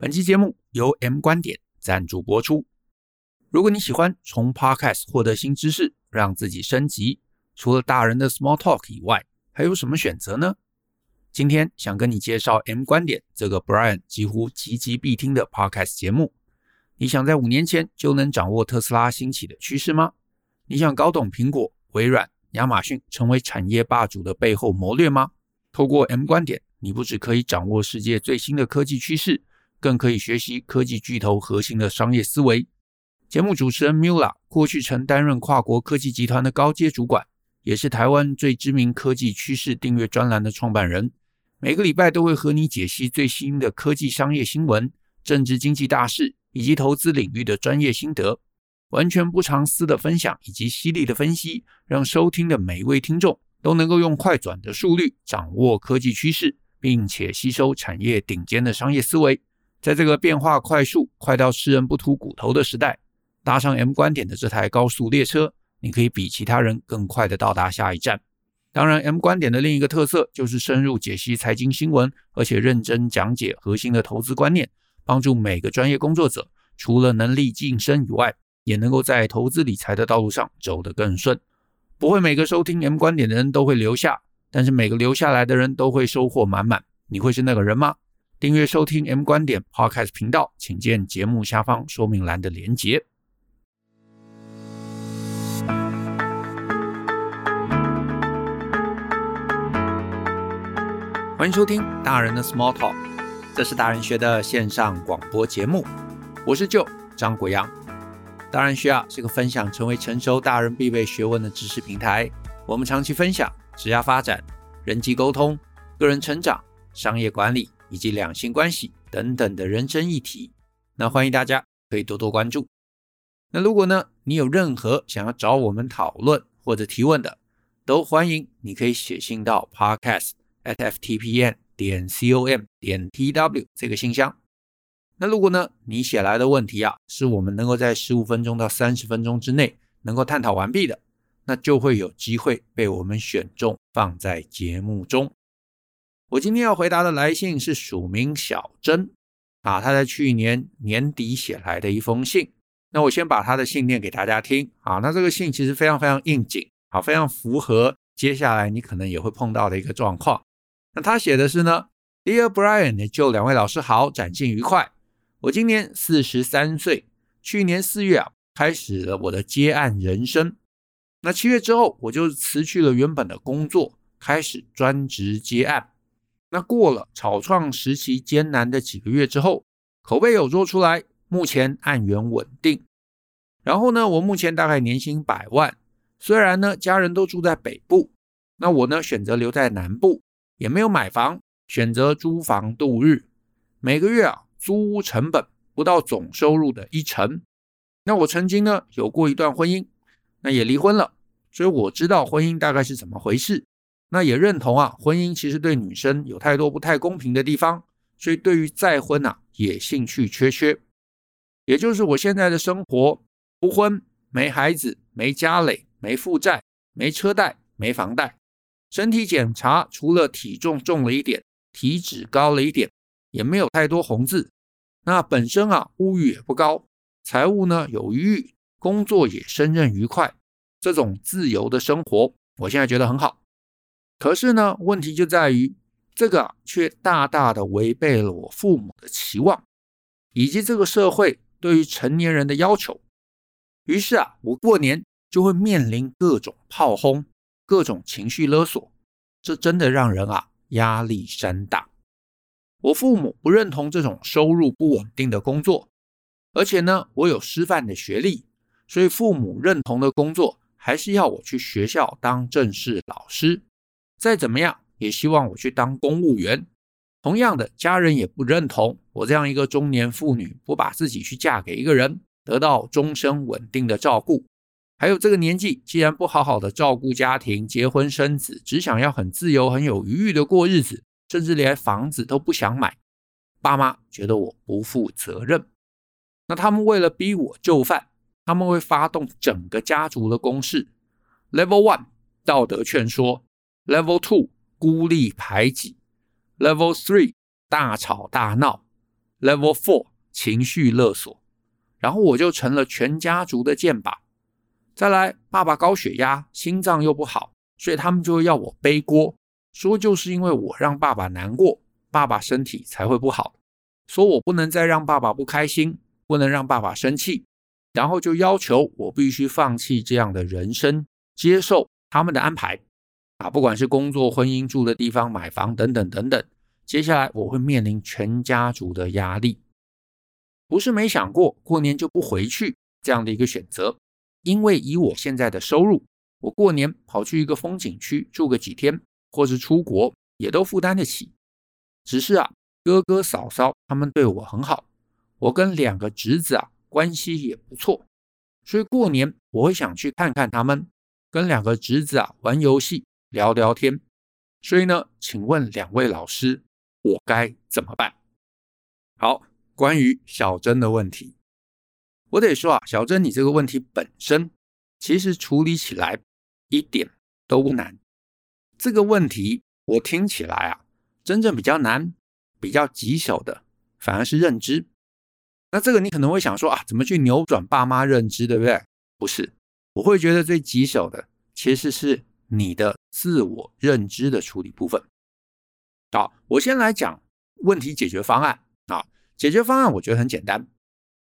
本期节目由 M 观点赞助播出。如果你喜欢从 Podcast 获得新知识，让自己升级，除了大人的 Small Talk 以外，还有什么选择呢？今天想跟你介绍 M 观点这个 Brian 几乎集集必听的 Podcast 节目。你想在五年前就能掌握特斯拉兴起的趋势吗？你想搞懂苹果、微软、亚马逊成为产业霸主的背后谋略吗？透过 M 观点，你不只可以掌握世界最新的科技趋势。更可以学习科技巨头核心的商业思维。节目主持人 Mula 过去曾担任跨国科技集团的高阶主管，也是台湾最知名科技趋势订阅专栏的创办人。每个礼拜都会和你解析最新的科技商业新闻、政治经济大事以及投资领域的专业心得，完全不藏私的分享以及犀利的分析，让收听的每一位听众都能够用快转的速率掌握科技趋势，并且吸收产业顶尖的商业思维。在这个变化快速、快到吃人不吐骨头的时代，搭上 M 观点的这台高速列车，你可以比其他人更快地到达下一站。当然，M 观点的另一个特色就是深入解析财经新闻，而且认真讲解核心的投资观念，帮助每个专业工作者除了能力晋升以外，也能够在投资理财的道路上走得更顺。不会每个收听 M 观点的人都会留下，但是每个留下来的人都会收获满满。你会是那个人吗？订阅收听 M 观点 Podcast 频道，请见节目下方说明栏的连结。欢迎收听大人的 Small Talk，这是大人学的线上广播节目。我是 Joe 张国阳。大人学啊是个分享成为成熟大人必备学问的知识平台。我们长期分享职业发展、人际沟通、个人成长、商业管理。以及两性关系等等的人生议题，那欢迎大家可以多多关注。那如果呢，你有任何想要找我们讨论或者提问的，都欢迎你可以写信到 podcast at ftpn 点 com 点 tw 这个信箱。那如果呢，你写来的问题啊，是我们能够在十五分钟到三十分钟之内能够探讨完毕的，那就会有机会被我们选中放在节目中。我今天要回答的来信是署名小珍啊，他在去年年底写来的一封信。那我先把他的信念给大家听啊。那这个信其实非常非常应景啊，非常符合接下来你可能也会碰到的一个状况。那他写的是呢，Dear Brian，就两位老师好，展信愉快。我今年四十三岁，去年四月啊开始了我的接案人生。那七月之后，我就辞去了原本的工作，开始专职接案。那过了草创时期艰难的几个月之后，口碑有做出来，目前案源稳定。然后呢，我目前大概年薪百万，虽然呢家人都住在北部，那我呢选择留在南部，也没有买房，选择租房度日。每个月啊租屋成本不到总收入的一成。那我曾经呢有过一段婚姻，那也离婚了，所以我知道婚姻大概是怎么回事。那也认同啊，婚姻其实对女生有太多不太公平的地方，所以对于再婚啊也兴趣缺缺。也就是我现在的生活，不婚，没孩子，没家累，没负债，没车贷，没房贷。身体检查除了体重重了一点，体脂高了一点，也没有太多红字。那本身啊物欲也不高，财务呢有余裕，工作也胜任愉快。这种自由的生活，我现在觉得很好。可是呢，问题就在于这个，却大大的违背了我父母的期望，以及这个社会对于成年人的要求。于是啊，我过年就会面临各种炮轰、各种情绪勒索，这真的让人啊压力山大。我父母不认同这种收入不稳定的工作，而且呢，我有师范的学历，所以父母认同的工作还是要我去学校当正式老师。再怎么样，也希望我去当公务员。同样的，家人也不认同我这样一个中年妇女，不把自己去嫁给一个人，得到终身稳定的照顾。还有这个年纪，既然不好好的照顾家庭、结婚生子，只想要很自由、很有余裕的过日子，甚至连房子都不想买，爸妈觉得我不负责任。那他们为了逼我就范，他们会发动整个家族的攻势。Level one，道德劝说。Level two 孤立排挤，Level three 大吵大闹 Level Four 情绪勒索，然后我就成了全家族的箭靶。再来，爸爸高血压，心脏又不好，所以他们就会要我背锅，说就是因为我让爸爸难过，爸爸身体才会不好，说我不能再让爸爸不开心，不能让爸爸生气，然后就要求我必须放弃这样的人生，接受他们的安排。啊，不管是工作、婚姻、住的地方、买房等等等等，接下来我会面临全家族的压力。不是没想过过年就不回去这样的一个选择，因为以我现在的收入，我过年跑去一个风景区住个几天，或是出国也都负担得起。只是啊，哥哥嫂嫂他们对我很好，我跟两个侄子啊关系也不错，所以过年我会想去看看他们，跟两个侄子啊玩游戏。聊聊天，所以呢，请问两位老师，我该怎么办？好，关于小珍的问题，我得说啊，小珍，你这个问题本身其实处理起来一点都不难。这个问题我听起来啊，真正比较难、比较棘手的，反而是认知。那这个你可能会想说啊，怎么去扭转爸妈认知，对不对？不是，我会觉得最棘手的其实是。你的自我认知的处理部分，好，我先来讲问题解决方案啊。解决方案我觉得很简单。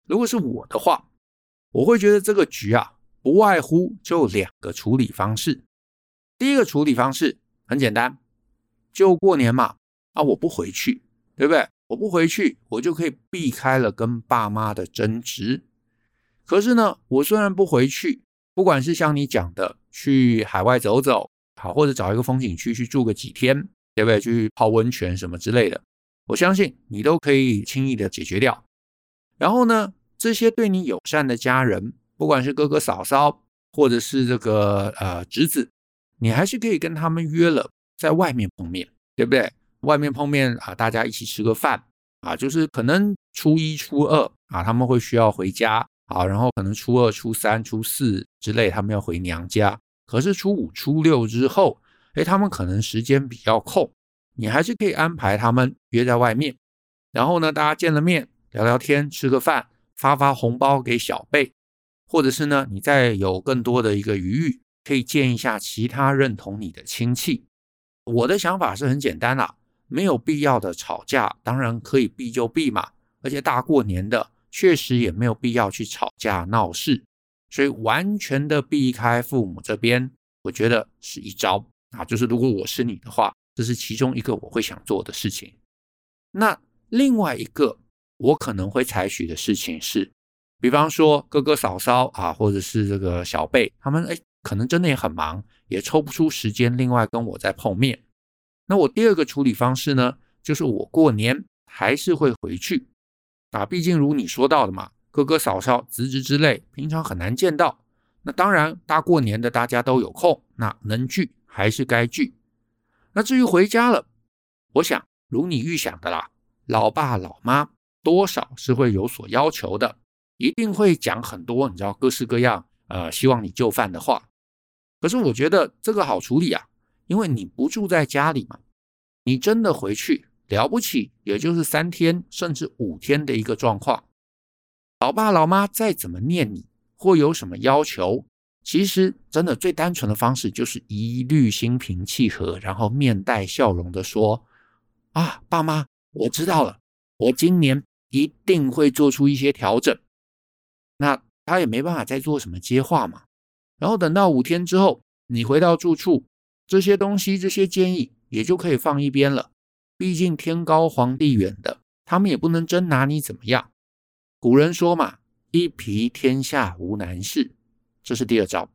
如果是我的话，我会觉得这个局啊，不外乎就两个处理方式。第一个处理方式很简单，就过年嘛，啊，我不回去，对不对？我不回去，我就可以避开了跟爸妈的争执。可是呢，我虽然不回去。不管是像你讲的去海外走走，好，或者找一个风景区去住个几天，对不对？去泡温泉什么之类的，我相信你都可以轻易的解决掉。然后呢，这些对你友善的家人，不管是哥哥嫂嫂，或者是这个呃侄子，你还是可以跟他们约了在外面碰面，对不对？外面碰面啊，大家一起吃个饭啊，就是可能初一、初二啊，他们会需要回家。好，然后可能初二、初三、初四之类，他们要回娘家。可是初五、初六之后，哎，他们可能时间比较空，你还是可以安排他们约在外面。然后呢，大家见了面，聊聊天，吃个饭，发发红包给小辈，或者是呢，你再有更多的一个余裕，可以见一下其他认同你的亲戚。我的想法是很简单啦，没有必要的吵架，当然可以避就避嘛。而且大过年的。确实也没有必要去吵架闹事，所以完全的避开父母这边，我觉得是一招啊。就是如果我是你的话，这是其中一个我会想做的事情。那另外一个我可能会采取的事情是，比方说哥哥嫂嫂啊，或者是这个小辈，他们哎，可能真的也很忙，也抽不出时间另外跟我再碰面。那我第二个处理方式呢，就是我过年还是会回去。啊，毕竟如你说到的嘛，哥哥嫂嫂、侄子之类，平常很难见到。那当然，大过年的大家都有空，那能聚还是该聚。那至于回家了，我想如你预想的啦，老爸老妈多少是会有所要求的，一定会讲很多，你知道各式各样，呃，希望你就范的话。可是我觉得这个好处理啊，因为你不住在家里嘛，你真的回去。了不起，也就是三天甚至五天的一个状况。老爸老妈再怎么念你，或有什么要求，其实真的最单纯的方式就是一律心平气和，然后面带笑容的说：“啊，爸妈，我知道了，我今年一定会做出一些调整。”那他也没办法再做什么接话嘛。然后等到五天之后，你回到住处，这些东西、这些建议也就可以放一边了。毕竟天高皇帝远的，他们也不能真拿你怎么样。古人说嘛，“一皮天下无难事”，这是第二招。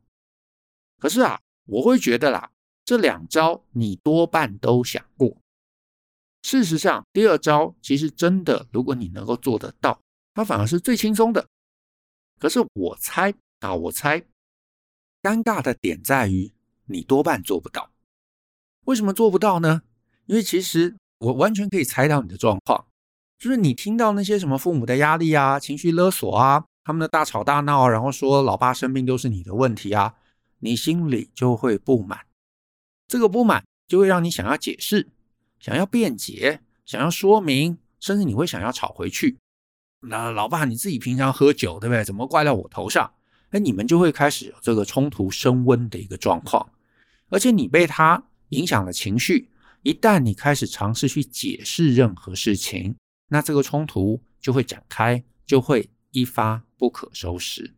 可是啊，我会觉得啦，这两招你多半都想过。事实上，第二招其实真的，如果你能够做得到，它反而是最轻松的。可是我猜啊，我猜，尴尬的点在于你多半做不到。为什么做不到呢？因为其实。我完全可以猜到你的状况，就是你听到那些什么父母的压力啊、情绪勒索啊、他们的大吵大闹，然后说老爸生病都是你的问题啊，你心里就会不满。这个不满就会让你想要解释、想要辩解、想要说明，甚至你会想要吵回去。那老爸，你自己平常喝酒，对不对？怎么怪到我头上？哎，你们就会开始有这个冲突升温的一个状况，而且你被他影响了情绪。一旦你开始尝试去解释任何事情，那这个冲突就会展开，就会一发不可收拾。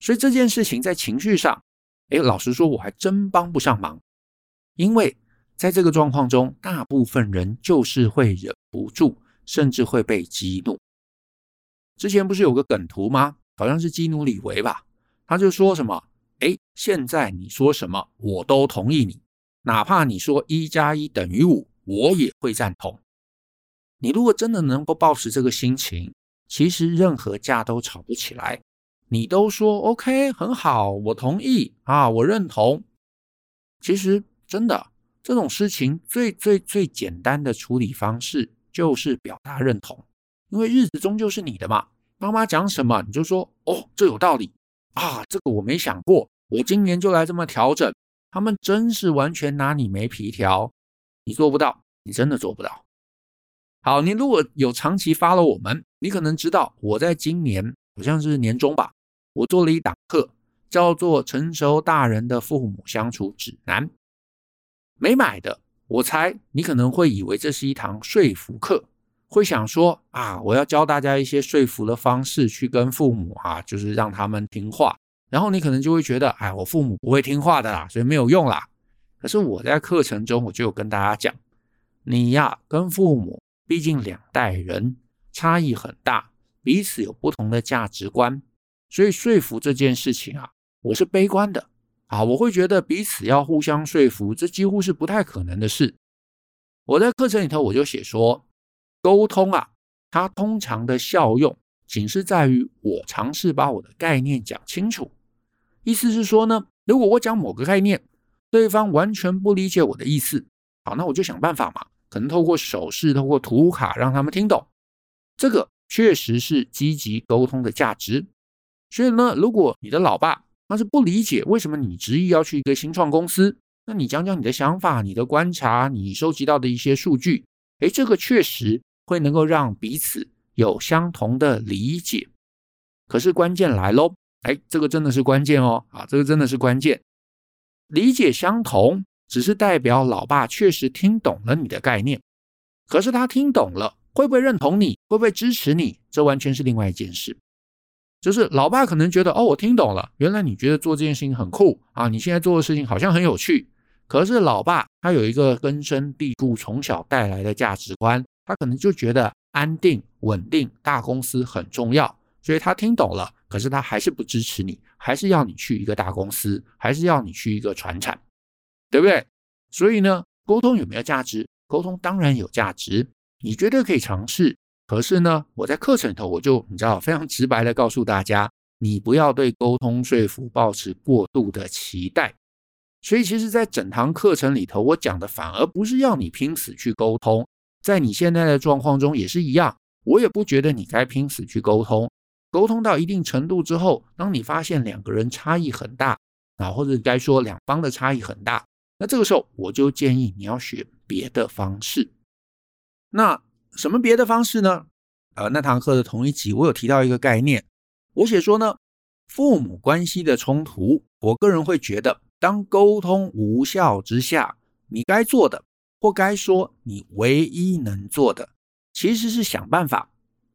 所以这件事情在情绪上，哎，老实说，我还真帮不上忙，因为在这个状况中，大部分人就是会忍不住，甚至会被激怒。之前不是有个梗图吗？好像是基努里维吧，他就说什么：“哎，现在你说什么，我都同意你。”哪怕你说一加一等于五，我也会赞同。你如果真的能够保持这个心情，其实任何架都吵不起来。你都说 OK，很好，我同意啊，我认同。其实真的这种事情最最最简单的处理方式就是表达认同，因为日子终究是你的嘛。妈妈讲什么你就说哦，这有道理啊，这个我没想过，我今年就来这么调整。他们真是完全拿你没皮条，你做不到，你真的做不到。好，你如果有长期发了我们，你可能知道我在今年好像是年中吧，我做了一档课，叫做《成熟大人的父母相处指南》。没买的，我猜你可能会以为这是一堂说服课，会想说啊，我要教大家一些说服的方式去跟父母啊，就是让他们听话。然后你可能就会觉得，哎，我父母不会听话的啦，所以没有用啦。可是我在课程中，我就有跟大家讲，你呀，跟父母毕竟两代人差异很大，彼此有不同的价值观，所以说服这件事情啊，我是悲观的啊，我会觉得彼此要互相说服，这几乎是不太可能的事。我在课程里头我就写说，沟通啊，它通常的效用仅是在于我尝试把我的概念讲清楚。意思是说呢，如果我讲某个概念，对方完全不理解我的意思，好，那我就想办法嘛，可能透过手势、透过图卡让他们听懂。这个确实是积极沟通的价值。所以呢，如果你的老爸他是不理解为什么你执意要去一个新创公司，那你讲讲你的想法、你的观察、你收集到的一些数据，诶，这个确实会能够让彼此有相同的理解。可是关键来喽。哎，这个真的是关键哦！啊，这个真的是关键。理解相同，只是代表老爸确实听懂了你的概念。可是他听懂了，会不会认同你？会不会支持你？这完全是另外一件事。就是老爸可能觉得，哦，我听懂了，原来你觉得做这件事情很酷啊，你现在做的事情好像很有趣。可是老爸他有一个根深蒂固、从小带来的价值观，他可能就觉得安定、稳定、大公司很重要，所以他听懂了。可是他还是不支持你，还是要你去一个大公司，还是要你去一个船厂，对不对？所以呢，沟通有没有价值？沟通当然有价值，你绝对可以尝试。可是呢，我在课程里头我就你知道非常直白的告诉大家，你不要对沟通说服抱持过度的期待。所以其实，在整堂课程里头，我讲的反而不是要你拼死去沟通，在你现在的状况中也是一样，我也不觉得你该拼死去沟通。沟通到一定程度之后，当你发现两个人差异很大啊，或者该说两方的差异很大，那这个时候我就建议你要选别的方式。那什么别的方式呢？呃，那堂课的同一集我有提到一个概念，我写说呢，父母关系的冲突，我个人会觉得，当沟通无效之下，你该做的或该说你唯一能做的，其实是想办法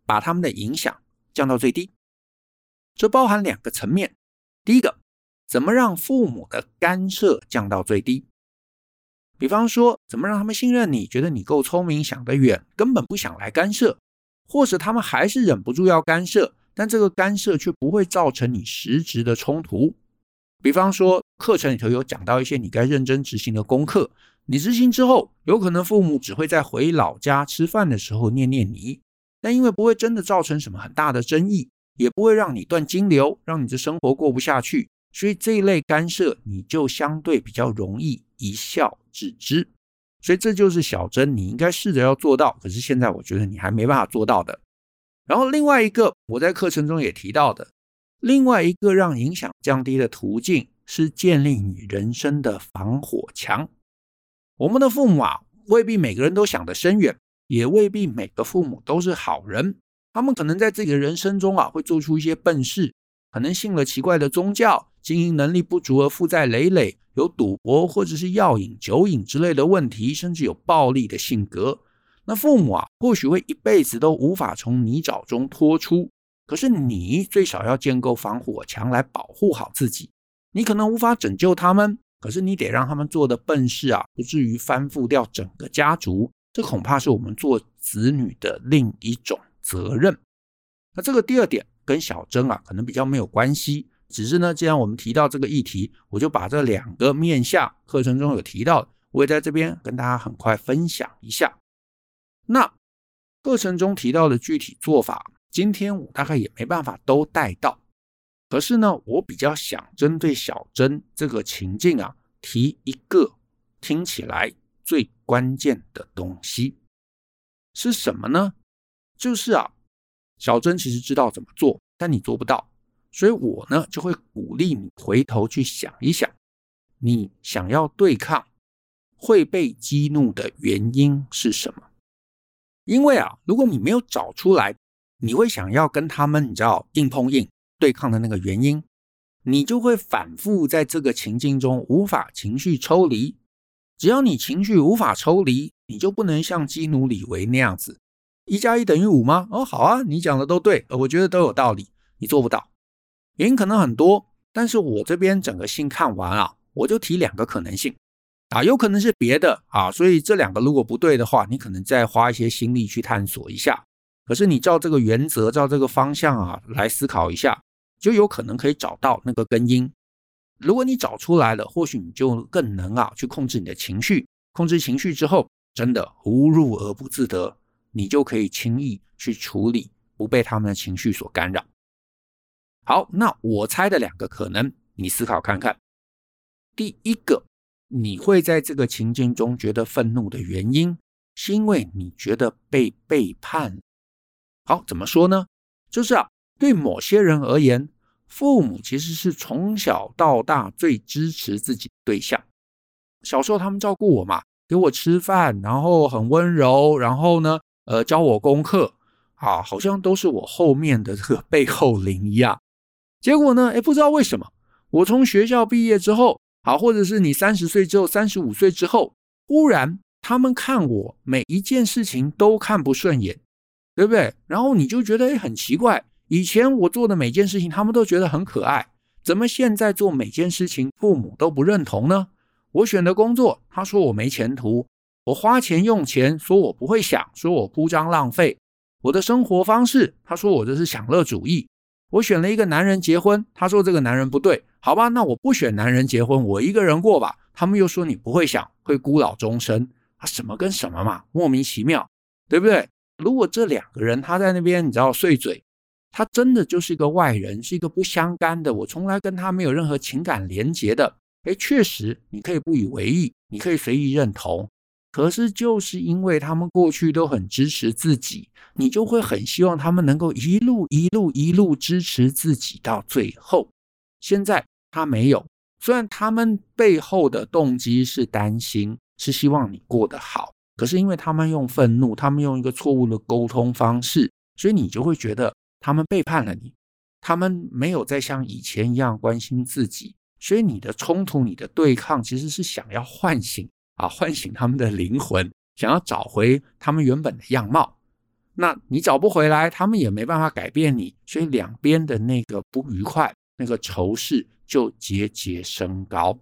把他们的影响。降到最低，这包含两个层面。第一个，怎么让父母的干涉降到最低？比方说，怎么让他们信任你，觉得你够聪明，想得远，根本不想来干涉；或者他们还是忍不住要干涉，但这个干涉却不会造成你实质的冲突。比方说，课程里头有讲到一些你该认真执行的功课，你执行之后，有可能父母只会在回老家吃饭的时候念念你。但因为不会真的造成什么很大的争议，也不会让你断金流，让你的生活过不下去，所以这一类干涉你就相对比较容易一笑置之。所以这就是小珍你应该试着要做到，可是现在我觉得你还没办法做到的。然后另外一个我在课程中也提到的，另外一个让影响降低的途径是建立你人生的防火墙。我们的父母啊，未必每个人都想得深远。也未必每个父母都是好人。他们可能在自己的人生中啊，会做出一些笨事，可能信了奇怪的宗教，经营能力不足而负债累累，有赌博或者是药瘾、酒瘾之类的问题，甚至有暴力的性格。那父母啊，或许会一辈子都无法从泥沼中脱出。可是你最少要建构防火墙来保护好自己。你可能无法拯救他们，可是你得让他们做的笨事啊，不至于翻覆掉整个家族。这恐怕是我们做子女的另一种责任。那这个第二点跟小祯啊，可能比较没有关系。只是呢，既然我们提到这个议题，我就把这两个面向课程中有提到，我也在这边跟大家很快分享一下。那课程中提到的具体做法。今天我大概也没办法都带到，可是呢，我比较想针对小祯这个情境啊，提一个听起来最关键的东西是什么呢？就是啊，小祯其实知道怎么做，但你做不到，所以我呢就会鼓励你回头去想一想，你想要对抗会被激怒的原因是什么？因为啊，如果你没有找出来。你会想要跟他们，你知道硬碰硬对抗的那个原因，你就会反复在这个情境中无法情绪抽离。只要你情绪无法抽离，你就不能像基努里维那样子，一加一等于五吗？哦，好啊，你讲的都对，我觉得都有道理。你做不到，原因可能很多，但是我这边整个信看完啊，我就提两个可能性啊，有可能是别的啊，所以这两个如果不对的话，你可能再花一些心力去探索一下。可是你照这个原则，照这个方向啊来思考一下，就有可能可以找到那个根因。如果你找出来了，或许你就更能啊去控制你的情绪。控制情绪之后，真的无入而不自得，你就可以轻易去处理，不被他们的情绪所干扰。好，那我猜的两个可能，你思考看看。第一个，你会在这个情境中觉得愤怒的原因，是因为你觉得被背叛。好，怎么说呢？就是啊，对某些人而言，父母其实是从小到大最支持自己的对象。小时候他们照顾我嘛，给我吃饭，然后很温柔，然后呢，呃，教我功课，啊，好像都是我后面的这个背后灵一样。结果呢，哎，不知道为什么，我从学校毕业之后，啊，或者是你三十岁之后、三十五岁之后，忽然他们看我每一件事情都看不顺眼。对不对？然后你就觉得诶很奇怪，以前我做的每件事情，他们都觉得很可爱，怎么现在做每件事情，父母都不认同呢？我选的工作，他说我没前途；我花钱用钱，说我不会想，说我铺张浪费；我的生活方式，他说我这是享乐主义；我选了一个男人结婚，他说这个男人不对，好吧，那我不选男人结婚，我一个人过吧。他们又说你不会想，会孤老终生啊，什么跟什么嘛，莫名其妙，对不对？如果这两个人他在那边，你知道碎嘴，他真的就是一个外人，是一个不相干的，我从来跟他没有任何情感连结的。哎，确实你可以不以为意，你可以随意认同。可是就是因为他们过去都很支持自己，你就会很希望他们能够一路一路一路支持自己到最后。现在他没有，虽然他们背后的动机是担心，是希望你过得好。可是因为他们用愤怒，他们用一个错误的沟通方式，所以你就会觉得他们背叛了你，他们没有再像以前一样关心自己，所以你的冲突、你的对抗其实是想要唤醒啊，唤醒他们的灵魂，想要找回他们原本的样貌。那你找不回来，他们也没办法改变你，所以两边的那个不愉快、那个仇视就节节升高。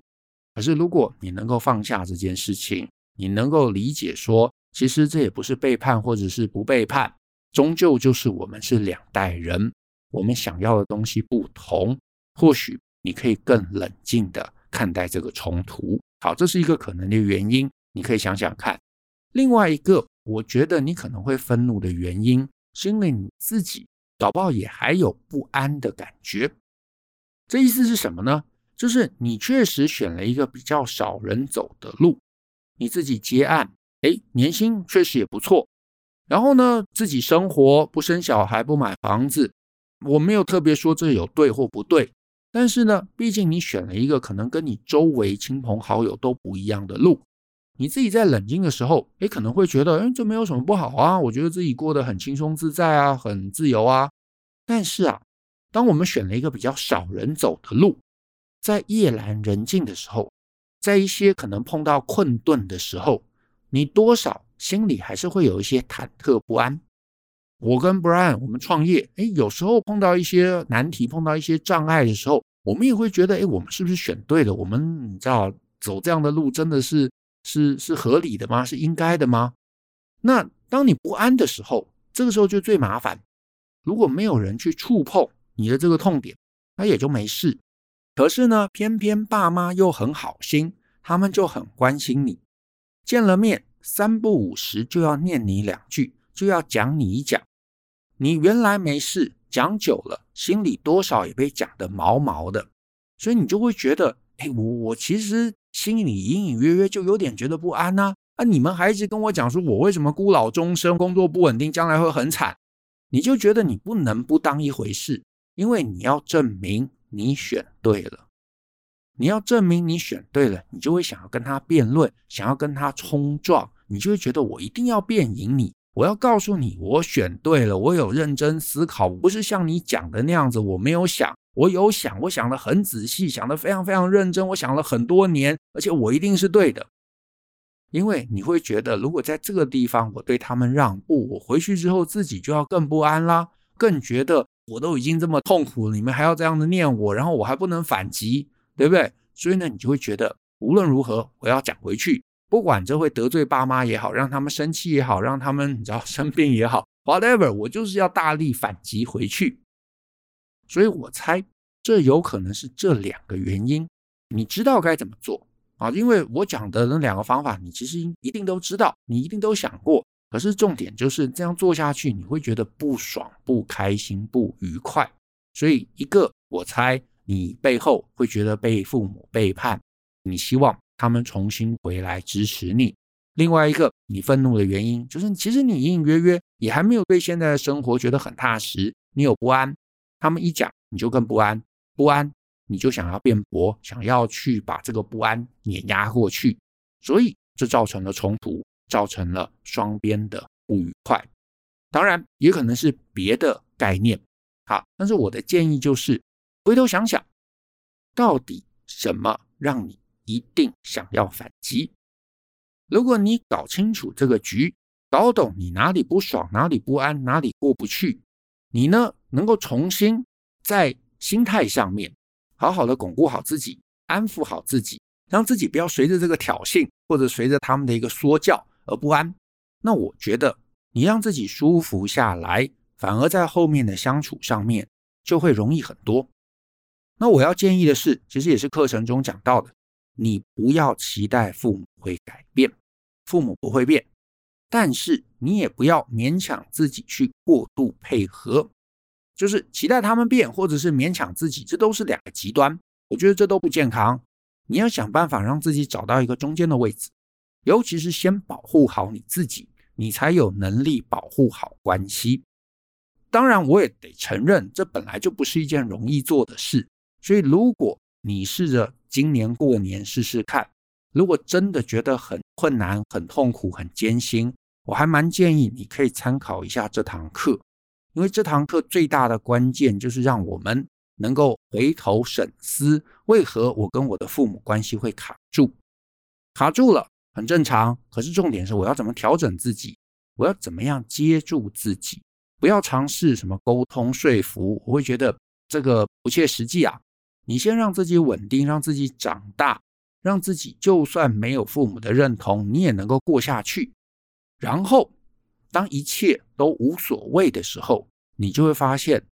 可是如果你能够放下这件事情，你能够理解说，其实这也不是背叛，或者是不背叛，终究就是我们是两代人，我们想要的东西不同。或许你可以更冷静地看待这个冲突。好，这是一个可能的原因，你可以想想看。另外一个，我觉得你可能会愤怒的原因，是因为你自己搞不好也还有不安的感觉。这意思是什么呢？就是你确实选了一个比较少人走的路。你自己接案，哎，年薪确实也不错。然后呢，自己生活不生小孩，不买房子。我没有特别说这有对或不对，但是呢，毕竟你选了一个可能跟你周围亲朋好友都不一样的路，你自己在冷静的时候，诶，可能会觉得，诶，这没有什么不好啊，我觉得自己过得很轻松自在啊，很自由啊。但是啊，当我们选了一个比较少人走的路，在夜阑人静的时候，在一些可能碰到困顿的时候，你多少心里还是会有一些忐忑不安。我跟 Brian 我们创业，诶，有时候碰到一些难题，碰到一些障碍的时候，我们也会觉得，诶，我们是不是选对了？我们你知道走这样的路真的是。是是合理的吗？是应该的吗？那当你不安的时候，这个时候就最麻烦。如果没有人去触碰你的这个痛点，那也就没事。可是呢，偏偏爸妈又很好心，他们就很关心你。见了面三不五时就要念你两句，就要讲你一讲。你原来没事，讲久了，心里多少也被讲得毛毛的，所以你就会觉得，哎，我我其实。心里隐隐约约就有点觉得不安呐、啊，啊，你们还一直跟我讲说，我为什么孤老终生，工作不稳定，将来会很惨，你就觉得你不能不当一回事，因为你要证明你选对了，你要证明你选对了，你就会想要跟他辩论，想要跟他冲撞，你就会觉得我一定要变赢你，我要告诉你我选对了，我有认真思考，不是像你讲的那样子，我没有想。我有想，我想的很仔细，想的非常非常认真，我想了很多年，而且我一定是对的。因为你会觉得，如果在这个地方我对他们让步，我回去之后自己就要更不安啦，更觉得我都已经这么痛苦，你们还要这样子念我，然后我还不能反击，对不对？所以呢，你就会觉得无论如何我要讲回去，不管这会得罪爸妈也好，让他们生气也好，让他们你知道 生病也好，whatever，我就是要大力反击回去。所以我猜，这有可能是这两个原因。你知道该怎么做啊？因为我讲的那两个方法，你其实一定都知道，你一定都想过。可是重点就是这样做下去，你会觉得不爽、不开心、不愉快。所以一个，我猜你背后会觉得被父母背叛，你希望他们重新回来支持你。另外一个，你愤怒的原因就是，其实你隐隐约约也还没有对现在的生活觉得很踏实，你有不安。他们一讲，你就更不安，不安，你就想要辩驳，想要去把这个不安碾压过去，所以这造成了冲突，造成了双边的不愉快。当然，也可能是别的概念。好，但是我的建议就是，回头想想，到底什么让你一定想要反击？如果你搞清楚这个局，搞懂你哪里不爽，哪里不安，哪里过不去。你呢，能够重新在心态上面好好的巩固好自己，安抚好自己，让自己不要随着这个挑衅或者随着他们的一个说教而不安。那我觉得你让自己舒服下来，反而在后面的相处上面就会容易很多。那我要建议的是，其实也是课程中讲到的，你不要期待父母会改变，父母不会变。但是你也不要勉强自己去过度配合，就是期待他们变，或者是勉强自己，这都是两个极端。我觉得这都不健康。你要想办法让自己找到一个中间的位置，尤其是先保护好你自己，你才有能力保护好关系。当然，我也得承认，这本来就不是一件容易做的事。所以，如果你试着今年过年试试看，如果真的觉得很困难、很痛苦、很艰辛，我还蛮建议你可以参考一下这堂课，因为这堂课最大的关键就是让我们能够回头审思，为何我跟我的父母关系会卡住？卡住了很正常，可是重点是我要怎么调整自己？我要怎么样接住自己？不要尝试什么沟通说服，我会觉得这个不切实际啊！你先让自己稳定，让自己长大，让自己就算没有父母的认同，你也能够过下去。然后，当一切都无所谓的时候，你就会发现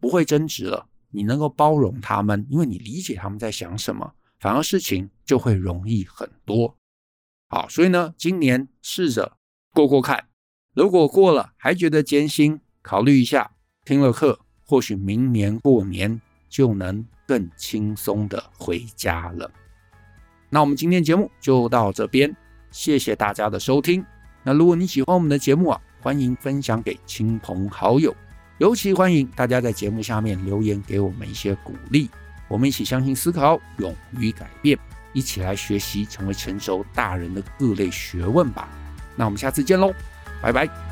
不会争执了。你能够包容他们，因为你理解他们在想什么，反而事情就会容易很多。好，所以呢，今年试着过过看，如果过了还觉得艰辛，考虑一下听了课，或许明年过年就能更轻松的回家了。那我们今天节目就到这边，谢谢大家的收听。那如果你喜欢我们的节目啊，欢迎分享给亲朋好友，尤其欢迎大家在节目下面留言给我们一些鼓励，我们一起相信、思考、勇于改变，一起来学习成为成熟大人的各类学问吧。那我们下次见喽，拜拜。